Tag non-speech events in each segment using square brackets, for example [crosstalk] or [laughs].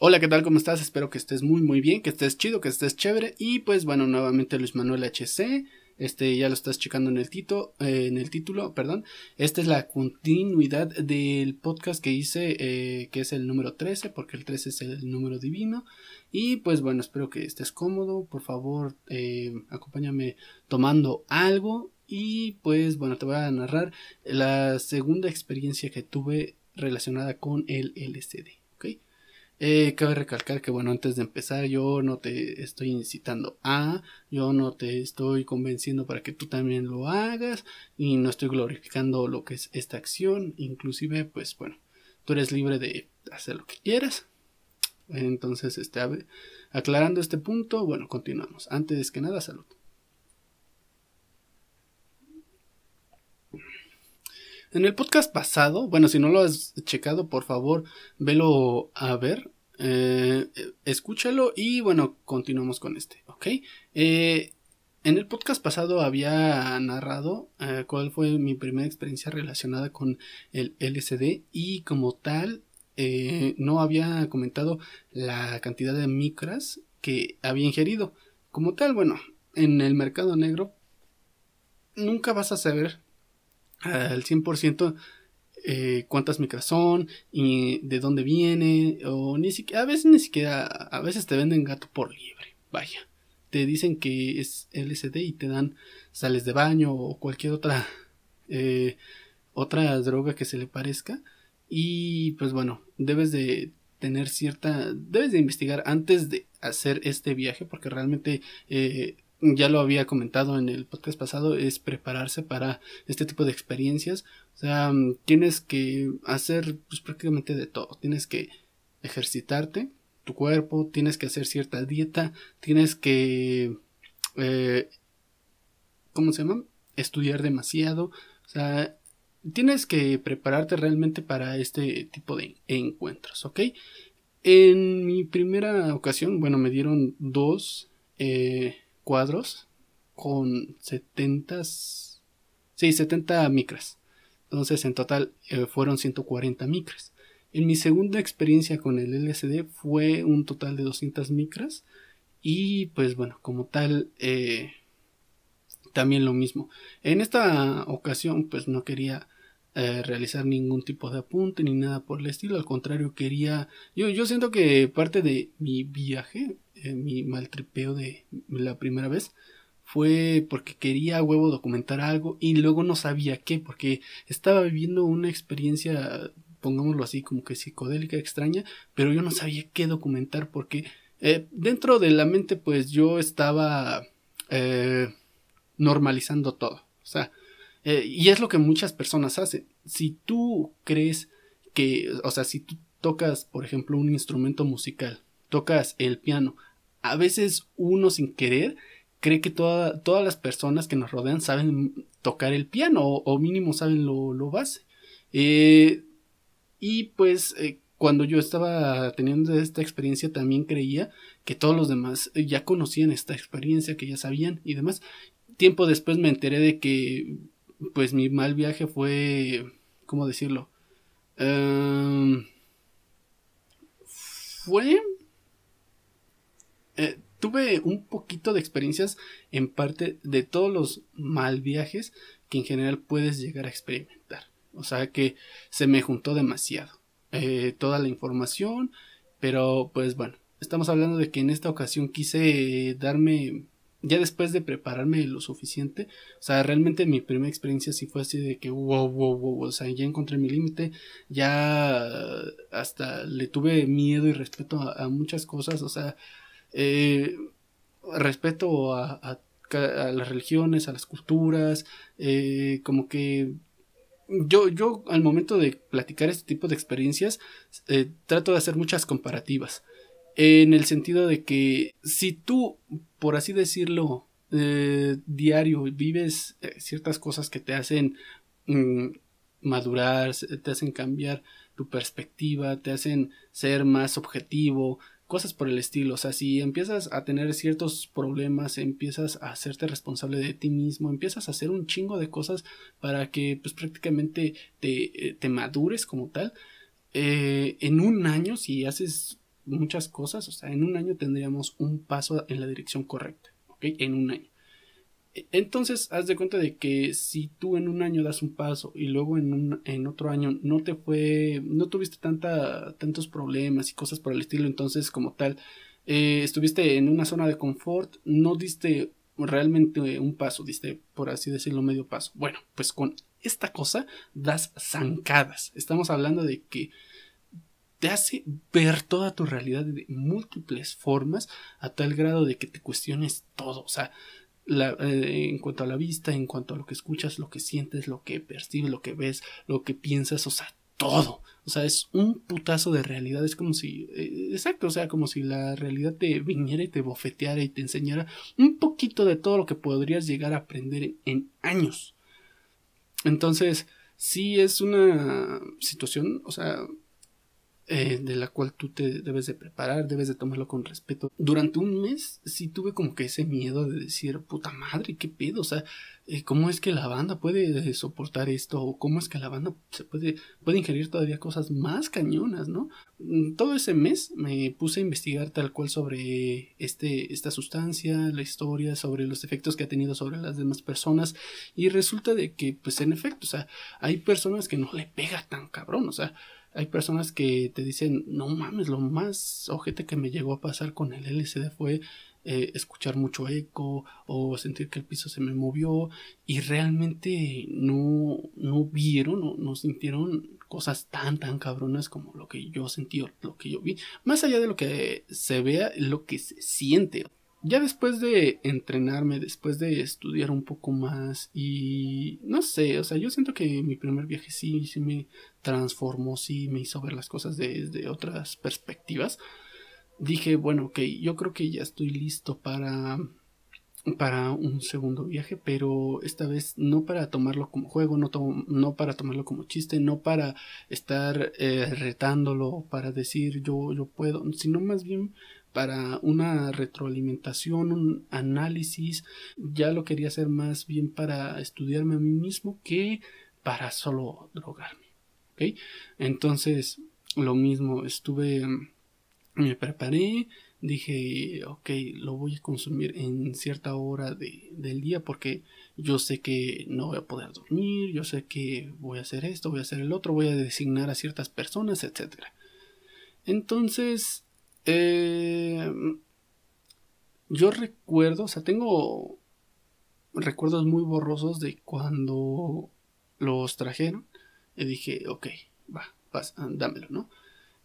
Hola, ¿qué tal? ¿Cómo estás? Espero que estés muy muy bien, que estés chido, que estés chévere. Y pues bueno, nuevamente Luis Manuel HC. Este ya lo estás checando en el, tito, eh, en el título, perdón. Esta es la continuidad del podcast que hice, eh, que es el número 13, porque el 13 es el número divino. Y pues bueno, espero que estés cómodo. Por favor, eh, acompáñame tomando algo. Y pues bueno, te voy a narrar la segunda experiencia que tuve relacionada con el LCD. Eh, cabe recalcar que, bueno, antes de empezar, yo no te estoy incitando a, yo no te estoy convenciendo para que tú también lo hagas, y no estoy glorificando lo que es esta acción, inclusive, pues bueno, tú eres libre de hacer lo que quieras. Entonces, este, aclarando este punto, bueno, continuamos. Antes que nada, salud. En el podcast pasado, bueno, si no lo has checado, por favor, velo a ver, eh, escúchalo y bueno, continuamos con este, ¿ok? Eh, en el podcast pasado había narrado eh, cuál fue mi primera experiencia relacionada con el LCD y como tal no había comentado la cantidad de micras que había ingerido. Como tal, bueno, en el mercado negro nunca vas a saber al 100% eh, cuántas micras son y de dónde viene o ni siquiera a veces ni siquiera a veces te venden gato por libre vaya. Te dicen que es LSD y te dan sales de baño o cualquier otra eh, otra droga que se le parezca. Y pues bueno debes de tener cierta debes de investigar antes de hacer este viaje porque realmente eh, ya lo había comentado en el podcast pasado, es prepararse para este tipo de experiencias. O sea, mm, tienes que hacer pues, prácticamente de todo. Tienes que ejercitarte tu cuerpo, tienes que hacer cierta dieta, tienes que... Eh, ¿Cómo se llama? Estudiar demasiado. O sea, tienes que prepararte realmente para este tipo de encuentros, ¿ok? En mi primera ocasión, bueno, me dieron dos... Eh, cuadros con 70, sí, 70 micras. Entonces en total eh, fueron 140 micras. En mi segunda experiencia con el LCD fue un total de 200 micras. Y pues bueno, como tal, eh, también lo mismo. En esta ocasión pues no quería eh, realizar ningún tipo de apunte ni nada por el estilo. Al contrario, quería... Yo, yo siento que parte de mi viaje eh, mi maltripeo de la primera vez fue porque quería huevo documentar algo y luego no sabía qué, porque estaba viviendo una experiencia, pongámoslo así, como que psicodélica, extraña, pero yo no sabía qué documentar porque eh, dentro de la mente pues yo estaba eh, normalizando todo, o sea, y es lo que muchas personas hacen. Si tú crees que, o sea, si tú tocas, por ejemplo, un instrumento musical, tocas el piano, a veces uno sin querer cree que todas las personas que nos rodean saben tocar el piano o, mínimo saben lo, lo base. Eh, y pues eh, cuando yo estaba teniendo esta experiencia también creía que todos los demás ya conocían esta experiencia, que ya sabían y demás. Tiempo después me enteré de que pues mi mal viaje fue, ¿cómo decirlo? Em, fue eh, tuve un poquito de experiencias en parte de todos los mal viajes que en general puedes llegar a experimentar. O sea que se me juntó demasiado. Eh, toda la información, pero pues bueno, estamos hablando de que en esta ocasión quise darme, ya después de prepararme lo suficiente, o sea, realmente mi primera experiencia sí fue así de que wow, wow, wow, o sea, ya encontré mi límite, ya hasta le tuve miedo y respeto a muchas cosas, o sea, eh, respeto a, las religiones, a las culturas, eh, como que yo, yo al momento de platicar este tipo de experiencias eh, trato de hacer muchas comparativas. En el sentido de que si tú, por así decirlo, diario vives ciertas cosas que te hacen mm, madurar, te hacen cambiar tu perspectiva, te hacen ser más objetivo, cosas por el estilo. O sea, si empiezas a tener ciertos problemas, empiezas a hacerte responsable de ti mismo, empiezas a hacer un chingo de cosas para que pues prácticamente te, eh, te madures como tal. Eh, en un año, si haces muchas cosas, o sea, en un año tendríamos un paso en la dirección correcta, ¿ok? En un año. E, entonces, haz de cuenta de que si tú en un año das un paso y luego en, un, en otro año no te fue, no tuviste tanta, tantos problemas y cosas por el estilo, entonces como tal, eh, estuviste en una zona de confort, no diste realmente un paso, diste, por así decirlo, medio paso. Bueno, pues con esta cosa das zancadas. Estamos hablando de que te hace ver toda tu realidad de múltiples formas a tal grado de que te cuestiones todo. O sea, eh, en cuanto a la vista, en cuanto a lo que escuchas, lo que sientes, lo que percibes, lo que ves, lo que piensas, o sea, todo. O sea, es un putazo de realidad. Es como si. Eh, exacto, o sea, como si la realidad te viniera y te bofeteara y te enseñara un poquito de todo lo que podrías llegar a aprender en años. Entonces, sí es una situación, o sea, eh, de la cual tú te debes de preparar, debes de tomarlo con respeto. Durante un mes sí tuve como que ese miedo de decir, puta madre, qué pedo, o sea, eh, ¿cómo es que la banda puede soportar esto? ¿O cómo es que la banda se puede, puede ingerir todavía cosas más cañonas, ¿no? Mm, todo ese mes me puse a investigar tal cual sobre este, esta sustancia, la historia, sobre los efectos que ha tenido sobre las demás personas y resulta de que, pues en efecto, o sea, hay personas que no le pega tan cabrón, o sea, hay personas que te dicen, no mames, lo más ojete que me llegó a pasar con el LCD fue eh, escuchar mucho eco o sentir que el piso se me movió y realmente no, no vieron o no sintieron cosas tan tan cabronas como lo que yo sentí o lo que yo vi. Más allá de lo que se vea, lo que se siente. Ya después de entrenarme, después de estudiar un poco más y no sé, o sea, yo siento que mi primer viaje sí, sí me transformó, sí me hizo ver las cosas desde otras perspectivas. Dije, bueno, ok, yo creo que ya estoy listo para para un segundo viaje, pero esta vez no para tomarlo como juego, no, no para tomarlo como chiste, no para estar eh, retándolo, para decir yo, yo puedo, sino más bien para una retroalimentación, un análisis, ya lo quería hacer más bien para estudiarme a mí mismo que para solo drogarme. Entonces, lo mismo, estuve, me preparé, dije, ok, lo voy a consumir en cierta hora de, del día porque yo sé que no voy a poder dormir, yo sé que voy a hacer esto, voy a hacer el otro, voy a designar a ciertas personas, etc. Entonces, eh, yo recuerdo, o sea, tengo recuerdos muy borrosos de cuando los trajeron y dije, ok, va, dámelo, ¿no?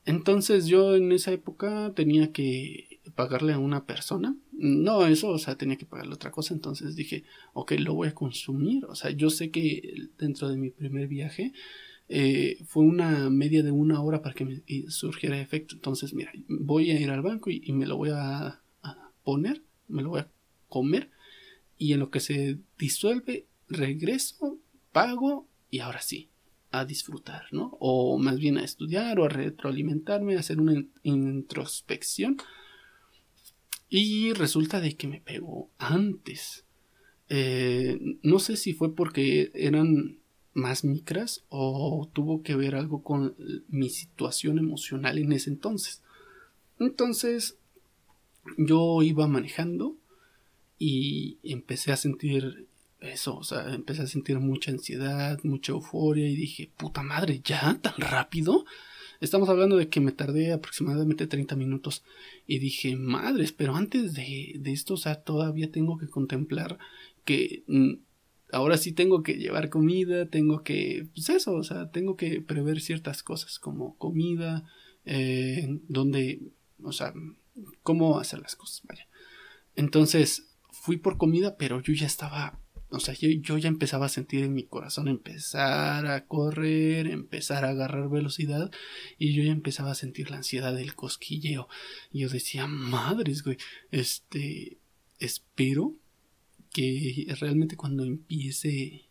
Entonces yo en esa época tenía que pagarle a una persona. No, eso, o sea, tenía que pagarle otra cosa. Entonces dije, ok, lo voy a consumir. O sea, yo sé que dentro de mi primer viaje eh, fue una media de una hora para que me surgiera efecto. Entonces, mira, voy a ir al banco y, me lo voy a, poner, me lo voy a comer. Y en lo que se disuelve, regreso, pago y ahora sí, a disfrutar, ¿no? O más bien a estudiar o a retroalimentarme, a hacer una introspección. Y resulta de que me pegó antes. Eh, no sé si fue porque eran más micras o tuvo que ver algo con mi situación emocional en ese entonces. Entonces yo iba manejando y empecé a sentir eso, o sea, empecé a sentir mucha ansiedad, mucha euforia y dije, puta madre, ¿ya? ¿Tan rápido? Estamos hablando de que me tardé aproximadamente 30 minutos y dije, madres, pero antes de, esto, o sea, todavía tengo que contemplar que mm, ahora sí tengo que llevar comida, tengo que, pues eso, o sea, tengo que prever ciertas cosas como comida, eh, donde, o sea, cómo hacer las cosas, vaya. Entonces, fui por comida, pero yo ya estaba o sea, yo, ya empezaba a sentir en mi corazón empezar a correr, empezar a agarrar velocidad y yo ya empezaba a sentir la ansiedad del cosquilleo. Y yo decía, madres, güey, este, espero que realmente cuando empiece,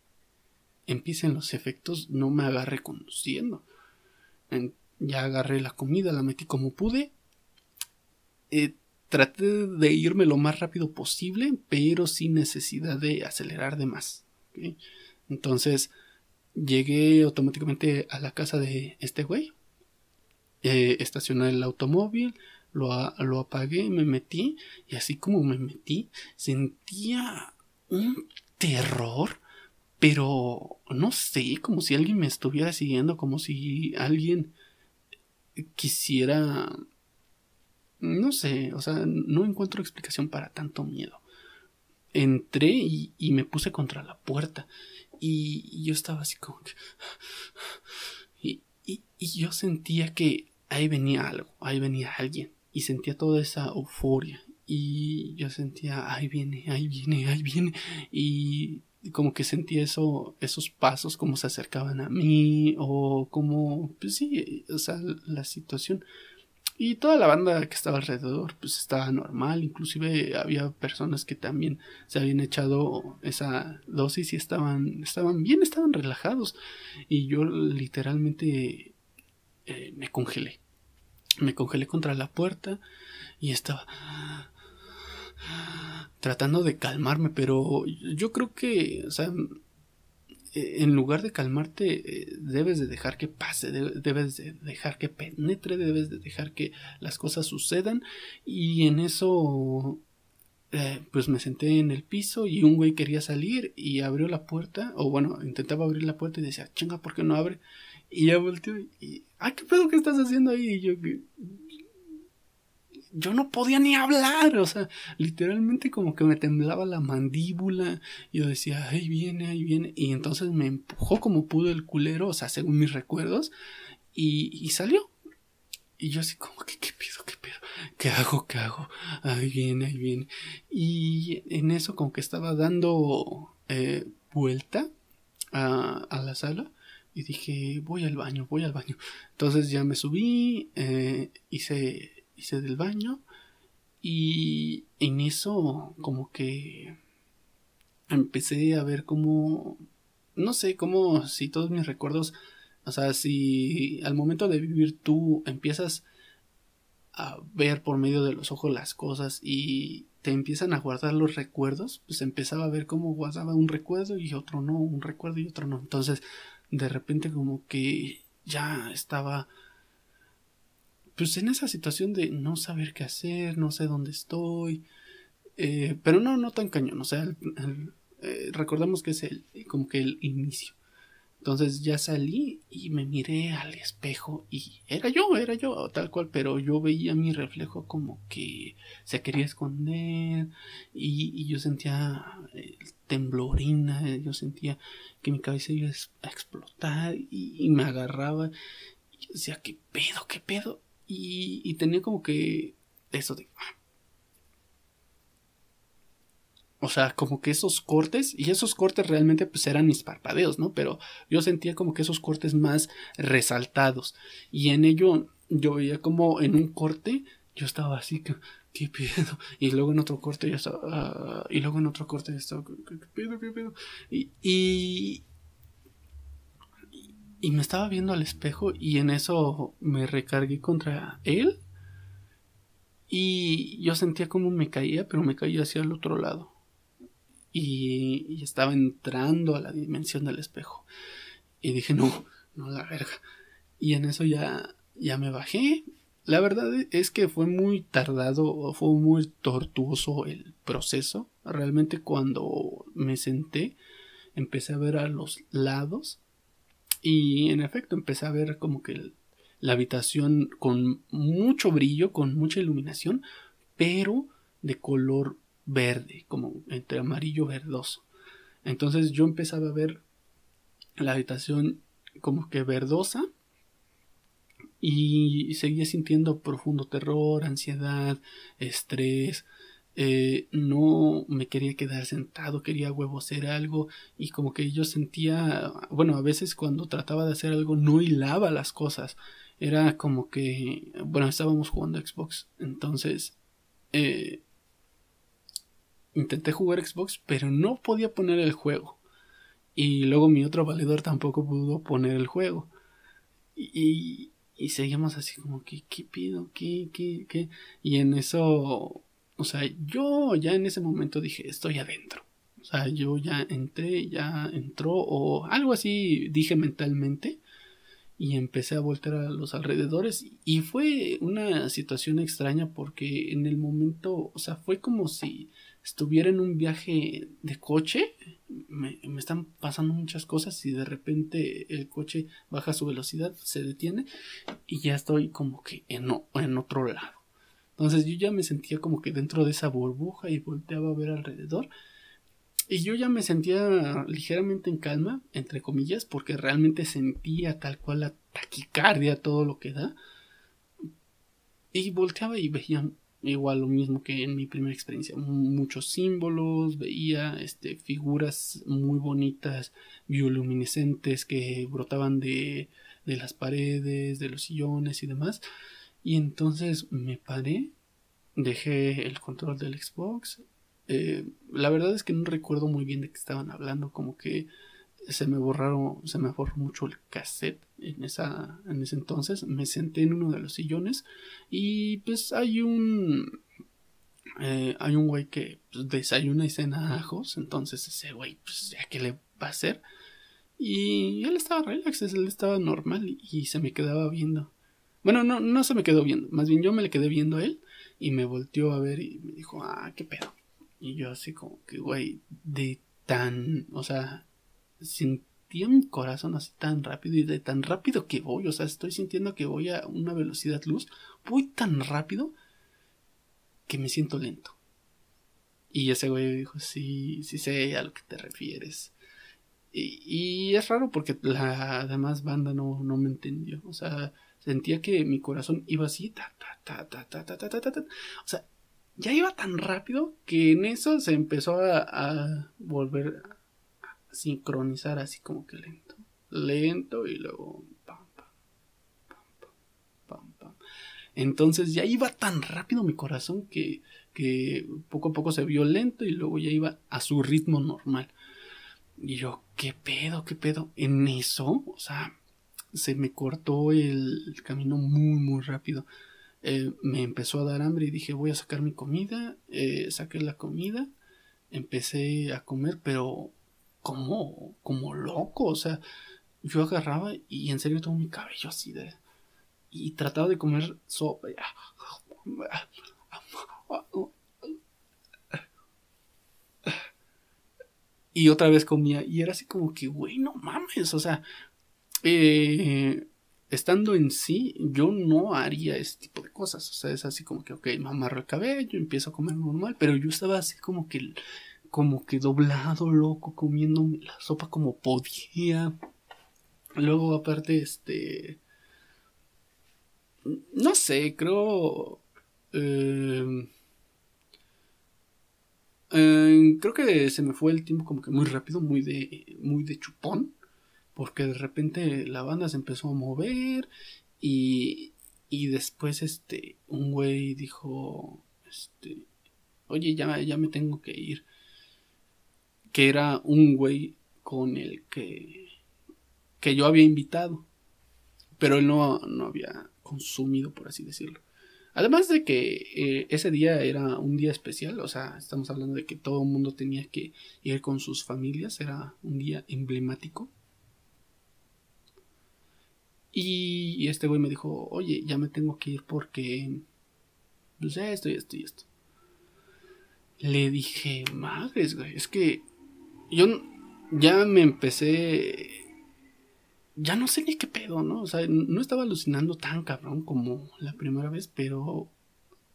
empiecen los efectos no me agarre conduciendo. ya agarré la comida, la metí como pude. Eh, traté de irme lo más rápido posible, pero sin necesidad de acelerar de más. Entonces llegué automáticamente a la casa de este güey. Eh, estacioné el automóvil, lo, lo apagué, me metí y así como me metí, sentía un terror, pero no sé, como si alguien me estuviera siguiendo, como si alguien quisiera... No sé, o sea, no encuentro explicación para tanto miedo. Entré y, me puse contra la puerta y, yo estaba así como que... y yo sentía que ahí venía algo, ahí venía alguien y sentía toda esa euforia y yo sentía, ahí viene, ahí viene, ahí viene y como que sentía eso, esos pasos como se acercaban a mí o como, pues sí, o sea, la situación. Y toda la banda que estaba alrededor, pues estaba normal, inclusive había personas que también se habían echado esa dosis y estaban, estaban bien, estaban relajados. Y yo literalmente eh, me congelé me congelé contra la puerta y estaba tratando de calmarme, pero yo creo que, o sea, en lugar de calmarte, eh, debes de dejar que pase, debes de dejar que penetre, debes de dejar que las cosas sucedan y en eso eh, pues me senté en el piso y un güey quería salir y abrió la puerta, o bueno, intentaba abrir la puerta y decía, chinga, ¿por qué no abre? Y ya volteó y, ay, ¿qué pedo que estás haciendo ahí? Y yo, yo no podía ni hablar, o sea, literalmente como que me temblaba la mandíbula. Yo decía, ahí viene, ahí viene. Y entonces me empujó como pudo el culero, o sea, según mis recuerdos, y, y salió. Y yo así como que, ¿qué pido, qué pido? ¿Qué hago, qué hago? Ahí viene, ahí viene. Y en eso como que estaba dando eh, vuelta a, a la sala y dije, voy al baño, voy al baño. Entonces ya me subí, eh, hice, hice del baño y en eso como que empecé a ver como, no sé, como si todos mis recuerdos, o sea, si al momento de vivir tú empiezas a ver por medio de los ojos las cosas y te empiezan a guardar los recuerdos, pues empezaba a ver cómo guardaba un recuerdo y otro no, un recuerdo y otro no. Entonces de repente como que ya estaba pues en esa situación de no saber qué hacer, no sé dónde estoy, eh, pero no, no tan cañón, o sea, eh, recordamos que es el, como que el inicio. Entonces ya salí y me miré al espejo y era yo, era yo, tal cual, pero yo veía mi reflejo como que se quería esconder y, yo sentía eh, temblorina, yo sentía que mi cabeza iba a explotar y, me agarraba y yo decía, ¿qué pedo, qué pedo? Y, tenía como que eso de, o sea, como que esos cortes, y esos cortes realmente pues eran mis parpadeos, ¿no? Pero yo sentía como que esos cortes más resaltados. Y en ello yo veía como en un corte yo estaba así, que, ¿qué pedo? [laughs] Y luego en otro corte yo estaba, ah, y luego en otro corte yo estaba, ¿qué, pedo, qué pedo? Y, y me estaba viendo al espejo y en eso me recargué contra él. Y yo sentía como me caía, pero me caía hacia el otro lado y, estaba entrando a la dimensión del espejo. Y dije, no, no, la verga. Y en eso ya, ya me bajé. La verdad es que fue muy tardado, fue muy tortuoso el proceso. Realmente cuando me senté, empecé a ver a los lados. Y en efecto empecé a ver como que la habitación con mucho brillo, con mucha iluminación, pero de color verde, como entre amarillo verdoso. Entonces yo empezaba a ver la habitación como que verdosa y seguía sintiendo profundo terror, ansiedad, estrés. Eh, no me quería quedar sentado, quería huevo hacer algo y como que yo sentía, bueno, a veces cuando trataba de hacer algo no hilaba las cosas. Era como que, bueno, estábamos jugando Xbox, entonces eh, intenté jugar Xbox, pero no podía poner el juego. Y luego mi otro valedor tampoco pudo poner el juego. Y, y seguimos así como que, ¿qué pido? ¿Qué, qué, qué? Y en eso, o sea, yo ya en ese momento dije, estoy adentro. O sea, yo ya entré, ya entró, o algo así dije mentalmente. y empecé a voltear a los alrededores y fue una situación extraña porque en el momento, o sea, fue como si estuviera en un viaje de coche, me, están pasando muchas cosas y de repente el coche baja su velocidad, se detiene y ya estoy como que en, en otro lado. Entonces yo ya me sentía como que dentro de esa burbuja y volteaba a ver alrededor y yo ya me sentía ligeramente en calma, entre comillas, porque realmente sentía tal cual la taquicardia, todo lo que da. Y volteaba y veía igual lo mismo que en mi primera experiencia. Muchos símbolos, veía este, figuras muy bonitas, bioluminescentes que brotaban de, de las paredes, de los sillones y demás. Y entonces me paré, dejé el control del Xbox eh, la verdad es que no recuerdo muy bien de qué estaban hablando, como que se me borraron, se me borró mucho el cassette en esa, en ese entonces. Me senté en uno de los sillones y pues hay un, eh, hay un güey que pues, desayuna y cena ajos, entonces ese güey, pues ya que le va a hacer. Y él estaba relax, él estaba normal y, se me quedaba viendo. Bueno, no, no se me quedó viendo, más bien yo me le quedé viendo a él y me volteó a ver y me dijo, ah, qué pedo. Y yo así como que, güey, de tan, o sea, sentía mi corazón así tan rápido y de tan rápido que voy, o sea, estoy sintiendo que voy a una velocidad luz, voy tan rápido que me siento lento. Y ese güey dijo, sí, sí sé a lo que te refieres. Y, y es raro porque la demás banda no, no me entendió. O sea, sentía que mi corazón iba así, ta, ta, ta, ta, ta, ta, ta, ta, ta. O sea, ya iba tan rápido que en eso se empezó a, volver a sincronizar así como que lento. Lento y luego Entonces ya iba tan rápido mi corazón que, que poco a poco se vio lento y luego ya iba a su ritmo normal. Y yo, ¿qué pedo? ¿Qué pedo? En eso, o sea, se me cortó el camino muy, muy rápido. Eh, me empezó a dar hambre y dije voy a sacar mi comida, eh, saqué la comida, empecé a comer, pero como, como loco, o sea, yo agarraba y en serio todo mi cabello así de... Y trataba de comer sopa. Y otra vez comía. Y era así como que, güey, no mames. O sea, eh, estando en sí, yo no haría ese tipo de cosas. O sea, es así como que, ok, me amarro el cabello, empiezo a comer normal, pero yo estaba así como que, como que doblado, loco, comiendo la sopa como podía. Luego, aparte, este. No sé, creo. Eh, eh, creo que se me fue el tiempo como que muy rápido, muy de, muy de chupón porque de repente la banda se empezó a mover y, y después este un güey dijo este oye ya, ya me tengo que ir que era un güey con el que que yo había invitado pero él no, no había consumido por así decirlo Además de que eh, ese día era un día especial, o sea, estamos hablando de que todo el mundo tenía que ir con sus familias, era un día emblemático. Y este güey me dijo, oye, ya me tengo que ir porque, sé, esto y esto y esto. Le dije, madres, güey, es que yo ya me empecé, ya no sé ni qué pedo, ¿no? O sea, no estaba alucinando tan cabrón como la primera vez, pero,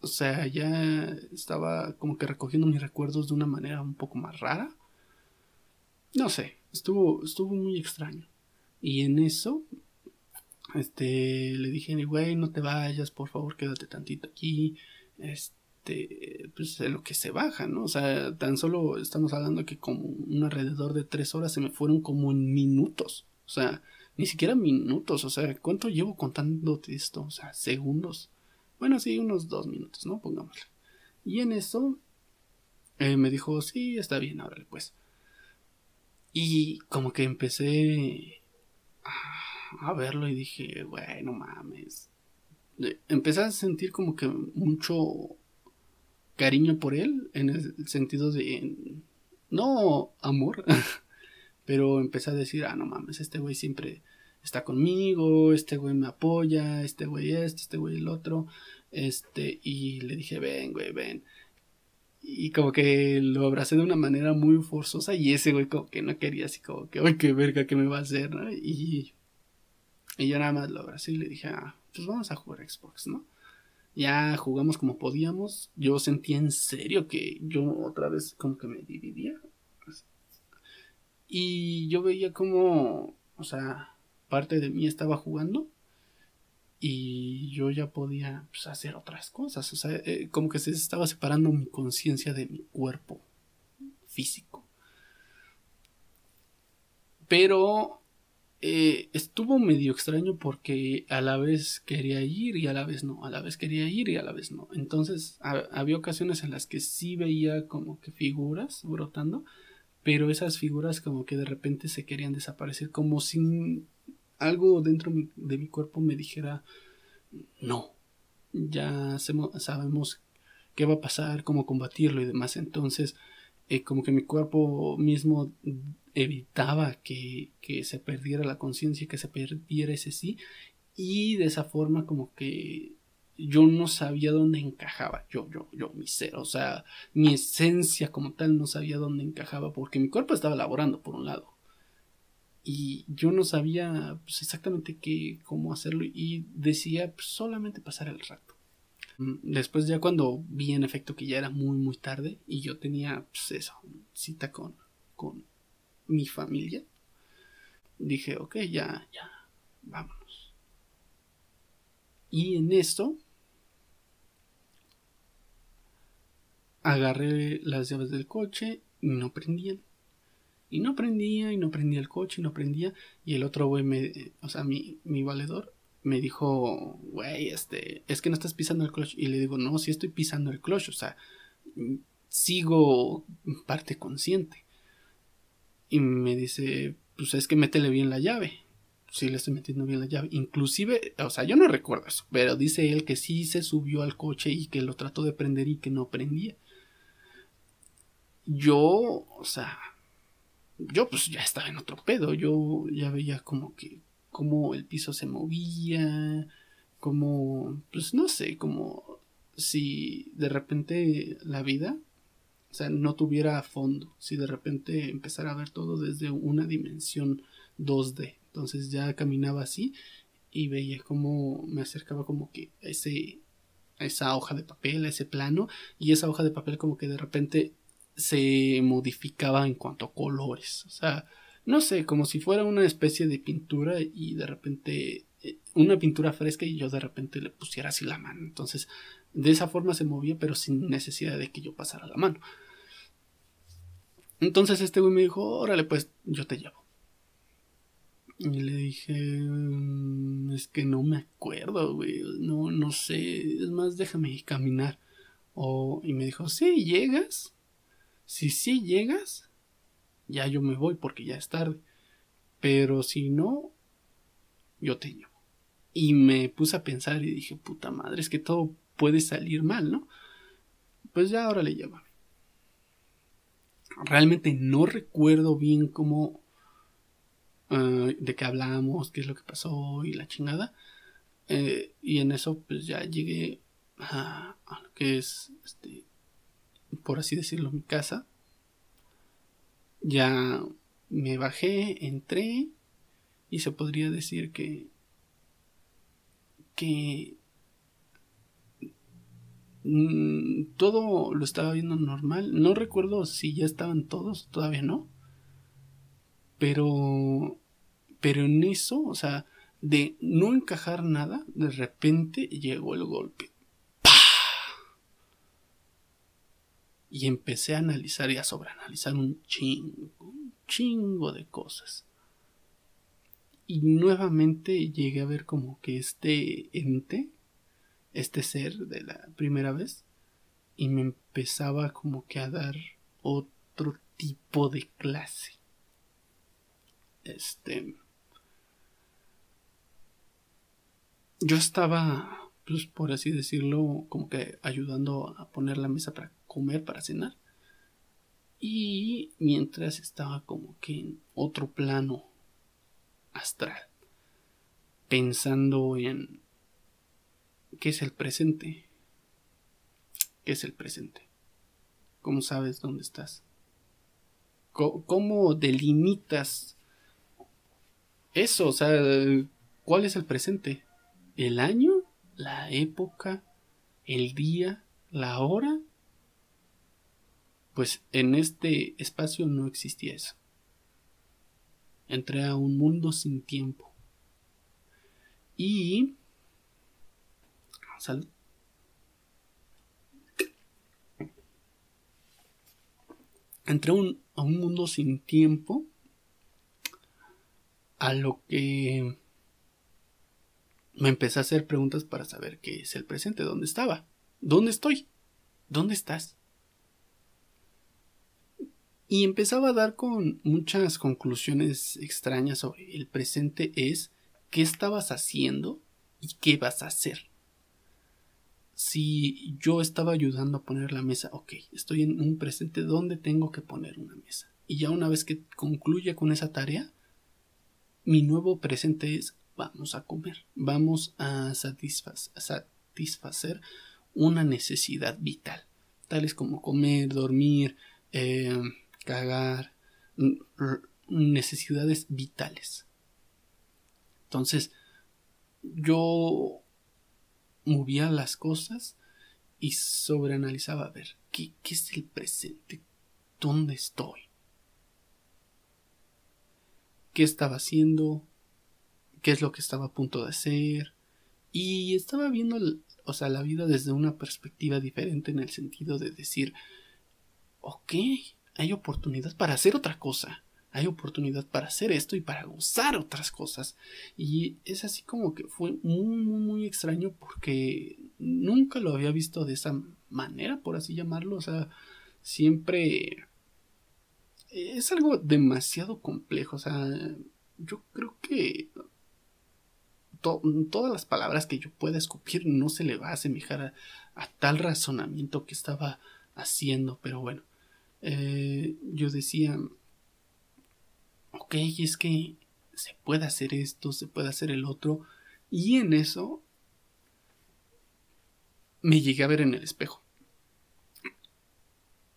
o sea, ya estaba como que recogiendo mis recuerdos de una manera un poco más rara. No sé, estuvo, estuvo muy extraño. Y en eso este, le dije, güey, no te vayas, por favor, quédate tantito aquí. Este, pues en lo que se baja, ¿no? O sea, tan solo estamos hablando que como un alrededor de tres horas se me fueron como en minutos. O sea, ni siquiera minutos. O sea, ¿cuánto llevo contándote esto? O sea, segundos. Bueno, sí, unos dos minutos, ¿no? Pongámosle. Y en eso eh, me dijo, sí, está bien, órale, pues. Y como que empecé verlo y dije, güey, no mames. Empecé a sentir como que mucho cariño por él, en el sentido de, no amor, [laughs] pero empecé a decir, ah, no mames, este güey siempre, está conmigo, este güey me apoya, este güey este, este güey el otro, este, y le dije, ven, güey, ven. Y como que lo abracé de una manera muy forzosa y ese güey como que no quería así como que, ay, qué verga, ¿qué me va a hacer? ¿no? Y, y yo nada más lo abracé y le dije, ah, pues vamos a jugar Xbox, ¿no? Ya jugamos como podíamos. Yo sentía en serio que yo otra vez como que me dividía. Y yo veía como, o sea, parte de mí estaba jugando y yo ya podía pues, hacer otras cosas. O sea, eh, como que se estaba separando mi conciencia de mi cuerpo físico. Pero eh, estuvo medio extraño porque a la vez quería ir y a la vez no, a la vez quería ir y a la vez no. Entonces había ocasiones en las que sí veía como que figuras brotando, pero esas figuras como que de repente se querían desaparecer, como si algo dentro de mi cuerpo me dijera no, ya sabemos qué va a pasar, cómo combatirlo y demás. Entonces, eh, como que mi cuerpo mismo evitaba que, se perdiera la conciencia, que se perdiera ese sí, y de esa forma como que yo no sabía dónde encajaba, yo, yo, yo, mi ser, o sea, mi esencia como tal no sabía dónde encajaba, porque mi cuerpo estaba laborando por un lado, y yo no sabía pues, exactamente qué, cómo hacerlo, y decía pues, solamente pasar el rato. Mm, después ya cuando vi en efecto que ya era muy muy tarde y yo tenía pues eso, cita con, con mi familia, dije, ok, ya, ya, vámonos. Y en esto agarré las llaves del coche y no prendían. Y no prendía, y no prendía el coche, y no prendía. Y el otro güey o sea, mi, mi valedor me dijo, güey, este, es que no estás pisando el clutch. Y le digo, no, sí estoy pisando el clutch, o sea, sigo parte consciente. Y me dice, pues es que métele bien la llave. Sí, le estoy metiendo bien la llave. Inclusive, o sea, yo no recuerdo eso, pero dice él que sí se subió al coche y que lo trató de prender y que no prendía. Yo, o sea, yo pues ya estaba en otro pedo. Yo ya veía como que, como el piso se movía, como, pues no sé, como si de repente la vida o sea, no tuviera fondo, si de repente empezara a ver todo desde una dimensión 2D. Entonces ya caminaba así y veía cómo me acercaba como que a, ese, a esa hoja de papel, a ese plano, y esa hoja de papel como que de repente se modificaba en cuanto a colores. O sea, no sé, como si fuera una especie de pintura y de repente eh, una pintura fresca y yo de repente le pusiera así la mano. Entonces de esa forma se movía, pero sin necesidad de que yo pasara la mano. Entonces este güey me dijo, órale, pues yo te llevo. Y le dije, mm, es que no me acuerdo, güey. No, no sé. Es más, déjame caminar. O, y me dijo, sí, llegas. Si sí llegas, ya yo me voy porque ya es tarde. Pero si no, yo te llevo. Y me puse a pensar y dije, puta madre, es que todo puede salir mal, ¿no? Pues ya ahora le llama. Realmente no recuerdo bien cómo... Ah, de qué hablamos, qué es lo que pasó y la chingada. Eh, y en eso pues ya llegué a, a, lo que es, este, por así decirlo, mi casa. Ya me bajé, entré y se podría decir que que Mm, todo lo estaba viendo normal. No recuerdo si ya estaban todos, todavía no. Pero, pero en eso, o sea, de no encajar nada, de repente llegó el golpe. Y empecé a analizar y a sobreanalizar un chingo, un chingo de cosas. Y nuevamente llegué a ver como que este ente este ser de la primera vez y me empezaba como que a dar otro tipo de clase. Este. Yo estaba, pues por así decirlo, como que ayudando a poner la mesa para comer, para cenar. Y mientras estaba como que en otro plano astral. pensando en qué es el presente. ¿Qué es el presente? ¿Cómo sabes dónde estás? ¿Cómo delimitas eso? O sea, ¿cuál es el presente? ¿El año? ¿La época? ¿El día? ¿La hora? Pues en este espacio no existía eso. Entré a un mundo sin tiempo. Y... Salud. Entré a un mundo sin tiempo. A lo que me empecé a hacer preguntas para saber qué es el presente, dónde estaba, dónde estoy, dónde estás. Y empezaba a dar con muchas conclusiones extrañas sobre el presente es qué estabas haciendo y qué vas a hacer. Si yo estaba ayudando a poner la mesa, ok, estoy en un presente donde tengo que poner una mesa. Y ya una vez que concluya con esa tarea, mi nuevo presente es vamos a comer, vamos a satisfacer una necesidad vital, tales como comer, dormir, eh, cagar, necesidades vitales. Entonces, yo movía las cosas y sobreanalizaba a ver ¿qué, qué es el presente, dónde estoy, qué estaba haciendo, qué es lo que estaba a punto de hacer. Y estaba viendo, o sea, la vida desde una perspectiva diferente en el sentido de decir, ok, hay oportunidad para hacer otra cosa. Hay oportunidad para hacer esto y para gozar otras cosas. Y es así como que fue muy, muy, muy extraño porque nunca lo había visto de esa manera, por así llamarlo. O sea, siempre es algo demasiado complejo. O sea, yo creo que todas las palabras que yo pueda escupir no se le va a asemejar a, tal razonamiento que estaba haciendo, pero bueno, eh, yo decía, ok, es que se puede hacer esto, se puede hacer el otro, y en eso me llegué a ver en el espejo.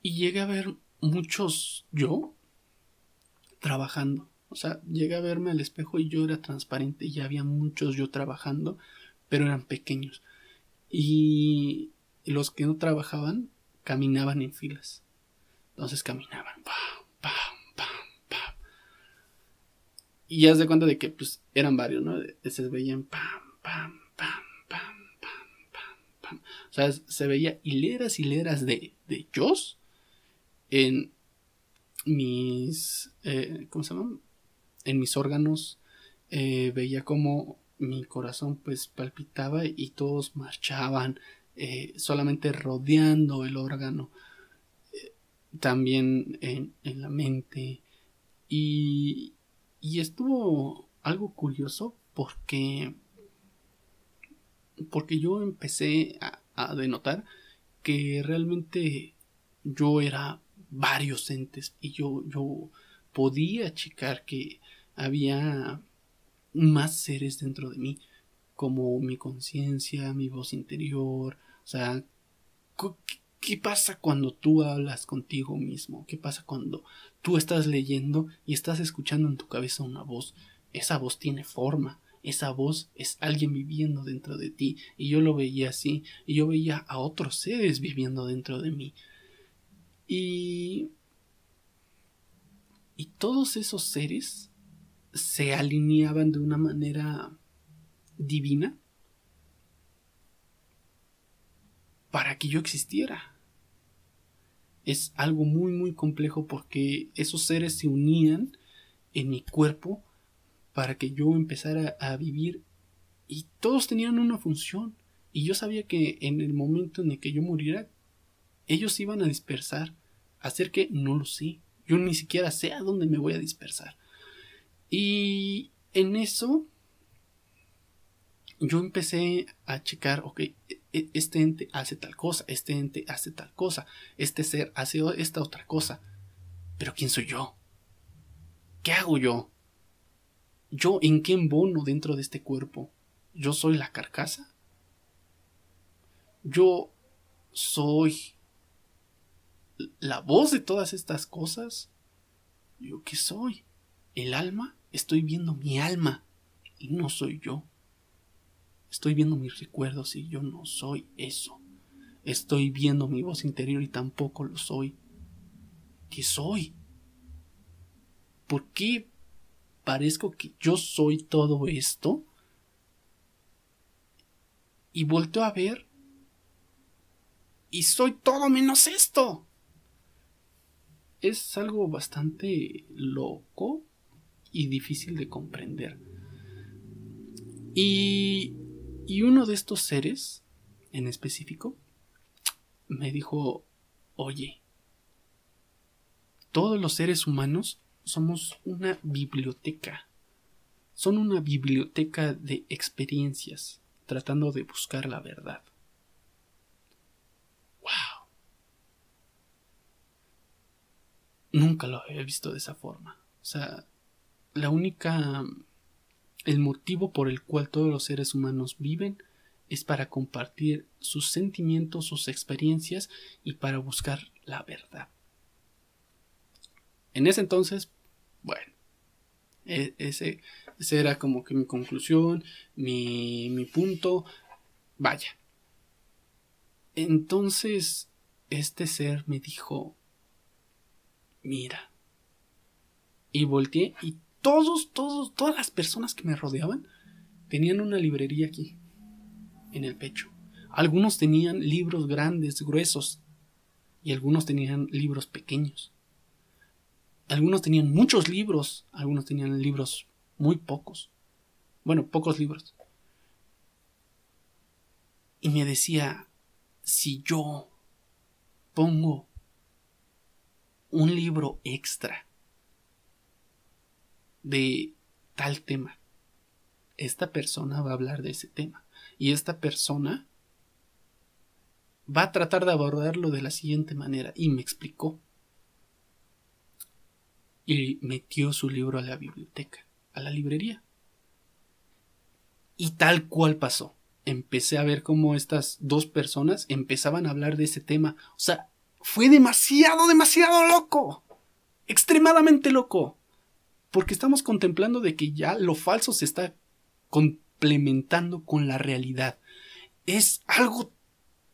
Y llegué a ver muchos yo trabajando o sea, llegué a verme al espejo y yo era transparente y había muchos yo trabajando, pero eran pequeños. Y los que no trabajaban caminaban en filas. Entonces caminaban. Pam, pam. Y ya se cuenta de que pues eran varios, ¿no? Se veían pam, pam, pam, pam, pam, pam, pam. O sea, se veía hileras, hileras de, de yo en mis... Eh, ¿Cómo se llama? en mis órganos eh, veía como mi corazón pues palpitaba y todos marchaban eh, solamente rodeando el órgano también en, la mente y, y estuvo algo curioso porque porque yo empecé a, a denotar que realmente yo era varios entes y yo yo podía checar que había más seres dentro de mí, como mi conciencia, mi voz interior, o sea, ¿qué pasa cuando tú hablas contigo mismo? ¿Qué pasa cuando tú estás leyendo y estás escuchando en tu cabeza una voz? Esa voz tiene forma, esa voz es alguien viviendo dentro de ti, y yo lo veía así, y yo veía a otros seres viviendo dentro de mí. Y y todos esos seres se alineaban de una manera divina para que yo existiera. Es algo muy muy complejo porque esos seres se unían en mi cuerpo para que yo empezara a vivir y todos tenían una función. Y yo sabía que en el momento en el que yo muriera ellos iban a dispersar, hacer que no lo sé, yo ni siquiera sé a dónde me voy a dispersar. Y en eso yo empecé a checar, ok, este ente hace tal cosa, este ente hace tal cosa, este ser hace esta otra cosa. Pero ¿quién soy yo? ¿Qué hago yo? ¿Yo en qué embono dentro de este cuerpo? ¿Yo soy la carcasa? ¿Yo soy la voz de todas estas cosas? ¿Yo qué soy? ¿El alma? Estoy viendo mi alma y no soy yo. Estoy viendo mis recuerdos y yo no soy eso. Estoy viendo mi voz interior y tampoco lo soy. ¿Qué soy? ¿Por qué parezco que yo soy todo esto? Y vuelto a ver y soy todo menos esto. Es algo bastante loco y difícil de comprender. Y, y uno de estos seres, en específico, me dijo, oye, todos los seres humanos somos una biblioteca. Son una biblioteca de experiencias, tratando de buscar la verdad. ¡Wow! Nunca lo había visto de esa forma. O sea, la única... El motivo por el cual todos los seres humanos viven es para compartir sus sentimientos, sus experiencias y para buscar la verdad. En ese entonces, bueno, e, ese, era como que mi conclusión, mi, mi punto. Vaya. Entonces, este ser me dijo, mira. Y volteé y todos, todos, todas las personas que me rodeaban tenían una librería aquí, en el pecho. Algunos tenían libros grandes, gruesos, y algunos tenían libros pequeños. Algunos tenían muchos libros, algunos tenían libros muy pocos. Bueno, pocos libros. Y me decía, si yo pongo un libro extra de tal tema. Esta persona va a hablar de ese tema. Y esta persona va a tratar de abordarlo de la siguiente manera. Y me explicó. Y metió su libro a la biblioteca, a la librería. Y tal cual pasó. Empecé a ver cómo estas dos personas empezaban a hablar de ese tema. O sea, fue demasiado, demasiado loco. Extremadamente loco porque estamos contemplando de que ya lo falso se está complementando con la realidad. Es algo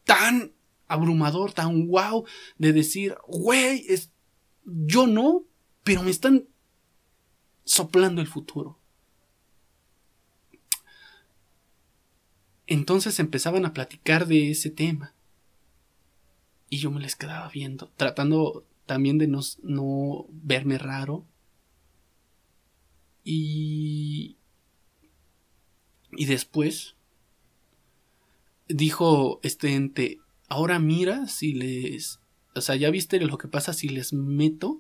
tan abrumador, tan wow, de decir, güey, es, yo no, pero me están soplando el futuro. Entonces empezaban a platicar de ese tema. Y yo me les quedaba viendo, tratando también de no, no verme raro, y, y después dijo este ente, ahora mira si les... O sea, ya viste lo que pasa si les meto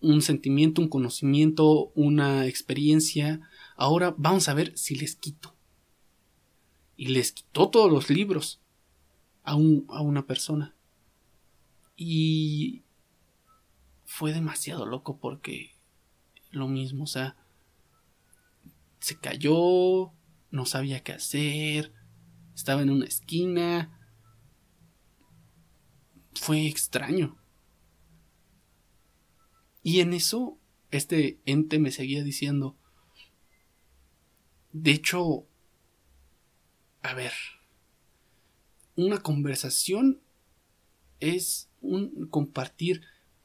un sentimiento, un conocimiento, una experiencia. Ahora vamos a ver si les quito. Y les quitó todos los libros a, un, a una persona. Y fue demasiado loco porque lo mismo, o sea, se cayó, no sabía qué hacer, estaba en una esquina. Fue extraño. Y en eso, este ente me seguía diciendo, de hecho, a ver, una conversación es un compartir